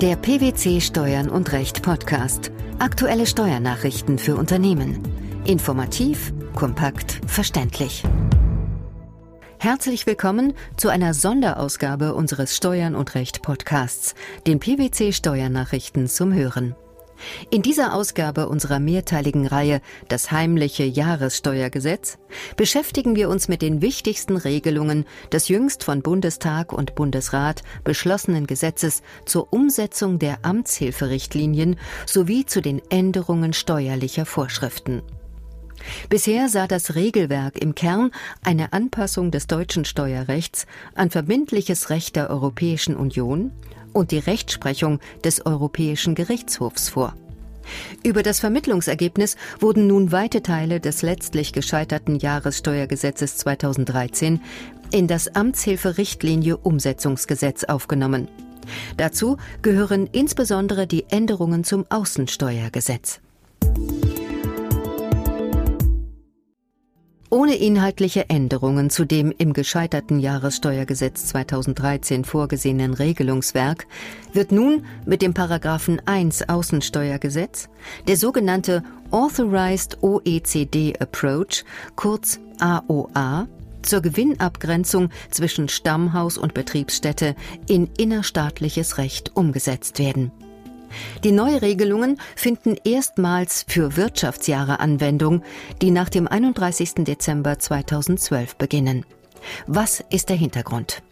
Der PwC Steuern und Recht Podcast. Aktuelle Steuernachrichten für Unternehmen. Informativ, kompakt, verständlich. Herzlich willkommen zu einer Sonderausgabe unseres Steuern und Recht Podcasts, den PwC Steuernachrichten zum Hören. In dieser Ausgabe unserer mehrteiligen Reihe Das heimliche Jahressteuergesetz beschäftigen wir uns mit den wichtigsten Regelungen des jüngst von Bundestag und Bundesrat beschlossenen Gesetzes zur Umsetzung der Amtshilferichtlinien sowie zu den Änderungen steuerlicher Vorschriften. Bisher sah das Regelwerk im Kern eine Anpassung des deutschen Steuerrechts an verbindliches Recht der Europäischen Union und die Rechtsprechung des Europäischen Gerichtshofs vor. Über das Vermittlungsergebnis wurden nun weite Teile des letztlich gescheiterten Jahressteuergesetzes 2013 in das Amtshilferichtlinie Umsetzungsgesetz aufgenommen. Dazu gehören insbesondere die Änderungen zum Außensteuergesetz. Ohne inhaltliche Änderungen zu dem im gescheiterten Jahressteuergesetz 2013 vorgesehenen Regelungswerk wird nun mit dem Paragraphen 1 Außensteuergesetz der sogenannte Authorized OECD Approach, kurz AOA, zur Gewinnabgrenzung zwischen Stammhaus und Betriebsstätte in innerstaatliches Recht umgesetzt werden. Die Neuregelungen finden erstmals für Wirtschaftsjahre Anwendung, die nach dem 31. Dezember 2012 beginnen. Was ist der Hintergrund?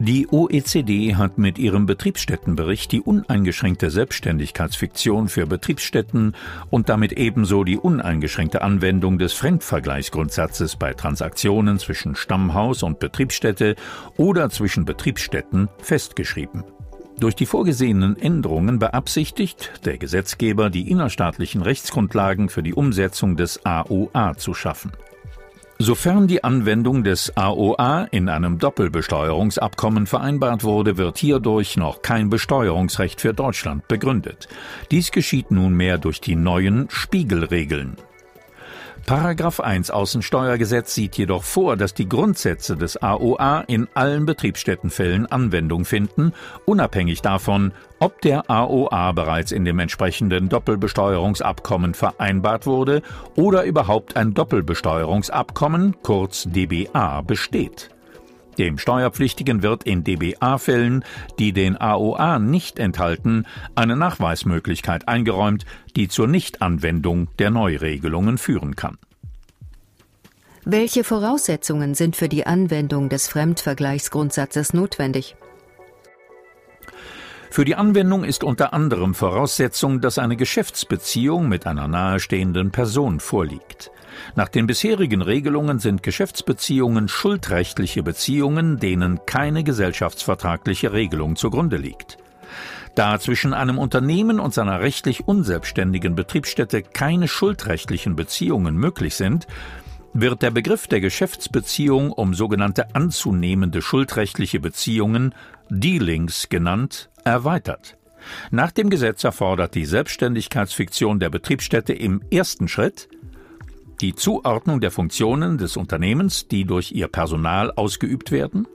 Die OECD hat mit ihrem Betriebsstättenbericht die uneingeschränkte Selbstständigkeitsfiktion für Betriebsstätten und damit ebenso die uneingeschränkte Anwendung des Fremdvergleichsgrundsatzes bei Transaktionen zwischen Stammhaus und Betriebsstätte oder zwischen Betriebsstätten festgeschrieben. Durch die vorgesehenen Änderungen beabsichtigt der Gesetzgeber, die innerstaatlichen Rechtsgrundlagen für die Umsetzung des AOA zu schaffen. Sofern die Anwendung des AOA in einem Doppelbesteuerungsabkommen vereinbart wurde, wird hierdurch noch kein Besteuerungsrecht für Deutschland begründet. Dies geschieht nunmehr durch die neuen Spiegelregeln. Paragraph 1 Außensteuergesetz sieht jedoch vor, dass die Grundsätze des AOA in allen Betriebsstättenfällen Anwendung finden, unabhängig davon, ob der AOA bereits in dem entsprechenden Doppelbesteuerungsabkommen vereinbart wurde oder überhaupt ein Doppelbesteuerungsabkommen, kurz DBA, besteht. Dem Steuerpflichtigen wird in DBA-Fällen, die den AOA nicht enthalten, eine Nachweismöglichkeit eingeräumt, die zur Nichtanwendung der Neuregelungen führen kann. Welche Voraussetzungen sind für die Anwendung des Fremdvergleichsgrundsatzes notwendig? Für die Anwendung ist unter anderem Voraussetzung, dass eine Geschäftsbeziehung mit einer nahestehenden Person vorliegt. Nach den bisherigen Regelungen sind Geschäftsbeziehungen schuldrechtliche Beziehungen, denen keine gesellschaftsvertragliche Regelung zugrunde liegt. Da zwischen einem Unternehmen und seiner rechtlich unselbstständigen Betriebsstätte keine schuldrechtlichen Beziehungen möglich sind, wird der Begriff der Geschäftsbeziehung um sogenannte anzunehmende schuldrechtliche Beziehungen, Dealings genannt, erweitert. Nach dem Gesetz erfordert die Selbstständigkeitsfiktion der Betriebsstätte im ersten Schritt die Zuordnung der Funktionen des Unternehmens, die durch ihr Personal ausgeübt werden,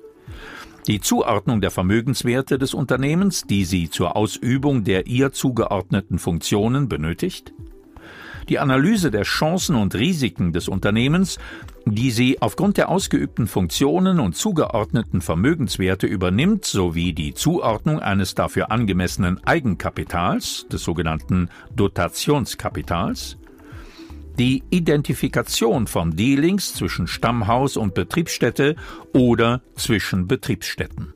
die Zuordnung der Vermögenswerte des Unternehmens, die sie zur Ausübung der ihr zugeordneten Funktionen benötigt, die Analyse der Chancen und Risiken des Unternehmens, die sie aufgrund der ausgeübten Funktionen und zugeordneten Vermögenswerte übernimmt, sowie die Zuordnung eines dafür angemessenen Eigenkapitals, des sogenannten Dotationskapitals, die Identifikation von Dealings zwischen Stammhaus und Betriebsstätte oder zwischen Betriebsstätten.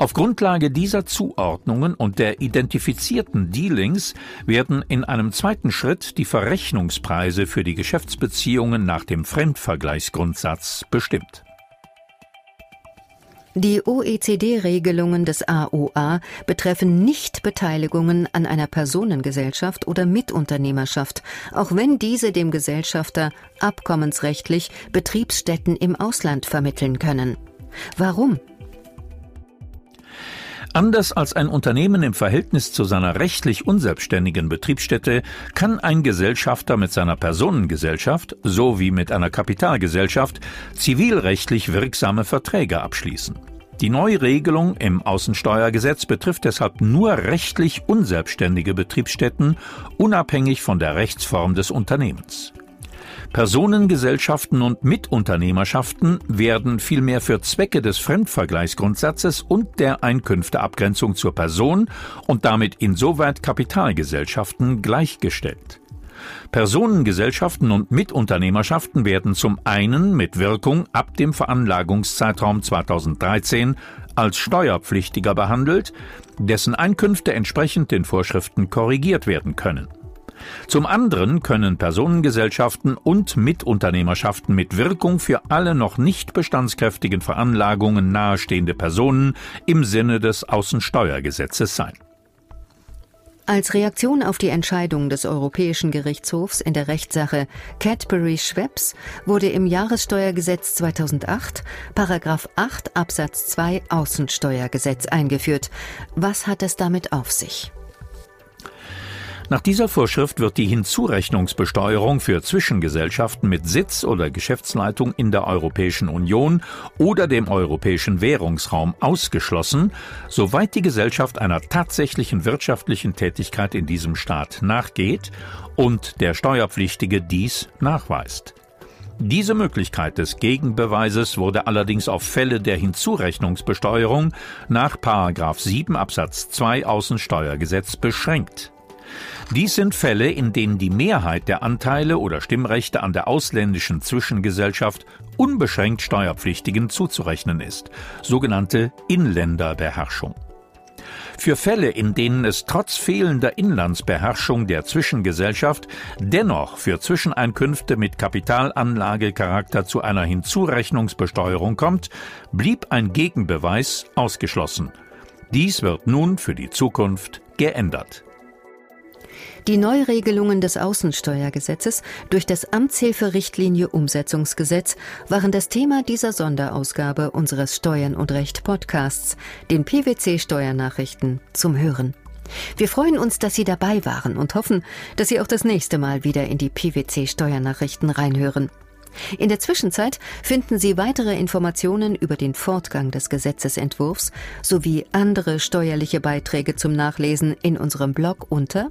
Auf Grundlage dieser Zuordnungen und der identifizierten Dealings werden in einem zweiten Schritt die Verrechnungspreise für die Geschäftsbeziehungen nach dem Fremdvergleichsgrundsatz bestimmt. Die OECD-Regelungen des AOA betreffen Nichtbeteiligungen an einer Personengesellschaft oder Mitunternehmerschaft, auch wenn diese dem Gesellschafter abkommensrechtlich Betriebsstätten im Ausland vermitteln können. Warum? Anders als ein Unternehmen im Verhältnis zu seiner rechtlich unselbstständigen Betriebsstätte kann ein Gesellschafter mit seiner Personengesellschaft sowie mit einer Kapitalgesellschaft zivilrechtlich wirksame Verträge abschließen. Die Neuregelung im Außensteuergesetz betrifft deshalb nur rechtlich unselbstständige Betriebsstätten, unabhängig von der Rechtsform des Unternehmens. Personengesellschaften und Mitunternehmerschaften werden vielmehr für Zwecke des Fremdvergleichsgrundsatzes und der Einkünfteabgrenzung zur Person und damit insoweit Kapitalgesellschaften gleichgestellt. Personengesellschaften und Mitunternehmerschaften werden zum einen mit Wirkung ab dem Veranlagungszeitraum 2013 als steuerpflichtiger behandelt, dessen Einkünfte entsprechend den Vorschriften korrigiert werden können. Zum anderen können Personengesellschaften und Mitunternehmerschaften mit Wirkung für alle noch nicht bestandskräftigen Veranlagungen nahestehende Personen im Sinne des Außensteuergesetzes sein. Als Reaktion auf die Entscheidung des Europäischen Gerichtshofs in der Rechtssache Cadbury Schweppes wurde im Jahressteuergesetz 2008 Paragraph 8 Absatz 2 Außensteuergesetz eingeführt. Was hat es damit auf sich? Nach dieser Vorschrift wird die Hinzurechnungsbesteuerung für Zwischengesellschaften mit Sitz oder Geschäftsleitung in der Europäischen Union oder dem europäischen Währungsraum ausgeschlossen, soweit die Gesellschaft einer tatsächlichen wirtschaftlichen Tätigkeit in diesem Staat nachgeht und der Steuerpflichtige dies nachweist. Diese Möglichkeit des Gegenbeweises wurde allerdings auf Fälle der Hinzurechnungsbesteuerung nach 7 Absatz 2 Außensteuergesetz beschränkt. Dies sind Fälle, in denen die Mehrheit der Anteile oder Stimmrechte an der ausländischen Zwischengesellschaft unbeschränkt Steuerpflichtigen zuzurechnen ist, sogenannte Inländerbeherrschung. Für Fälle, in denen es trotz fehlender Inlandsbeherrschung der Zwischengesellschaft dennoch für Zwischeneinkünfte mit Kapitalanlagecharakter zu einer Hinzurechnungsbesteuerung kommt, blieb ein Gegenbeweis ausgeschlossen. Dies wird nun für die Zukunft geändert. Die Neuregelungen des Außensteuergesetzes durch das Amtshilferichtlinie Umsetzungsgesetz waren das Thema dieser Sonderausgabe unseres Steuern und Recht Podcasts, den PwC Steuernachrichten zum Hören. Wir freuen uns, dass Sie dabei waren und hoffen, dass Sie auch das nächste Mal wieder in die PwC Steuernachrichten reinhören. In der Zwischenzeit finden Sie weitere Informationen über den Fortgang des Gesetzesentwurfs sowie andere steuerliche Beiträge zum Nachlesen in unserem Blog unter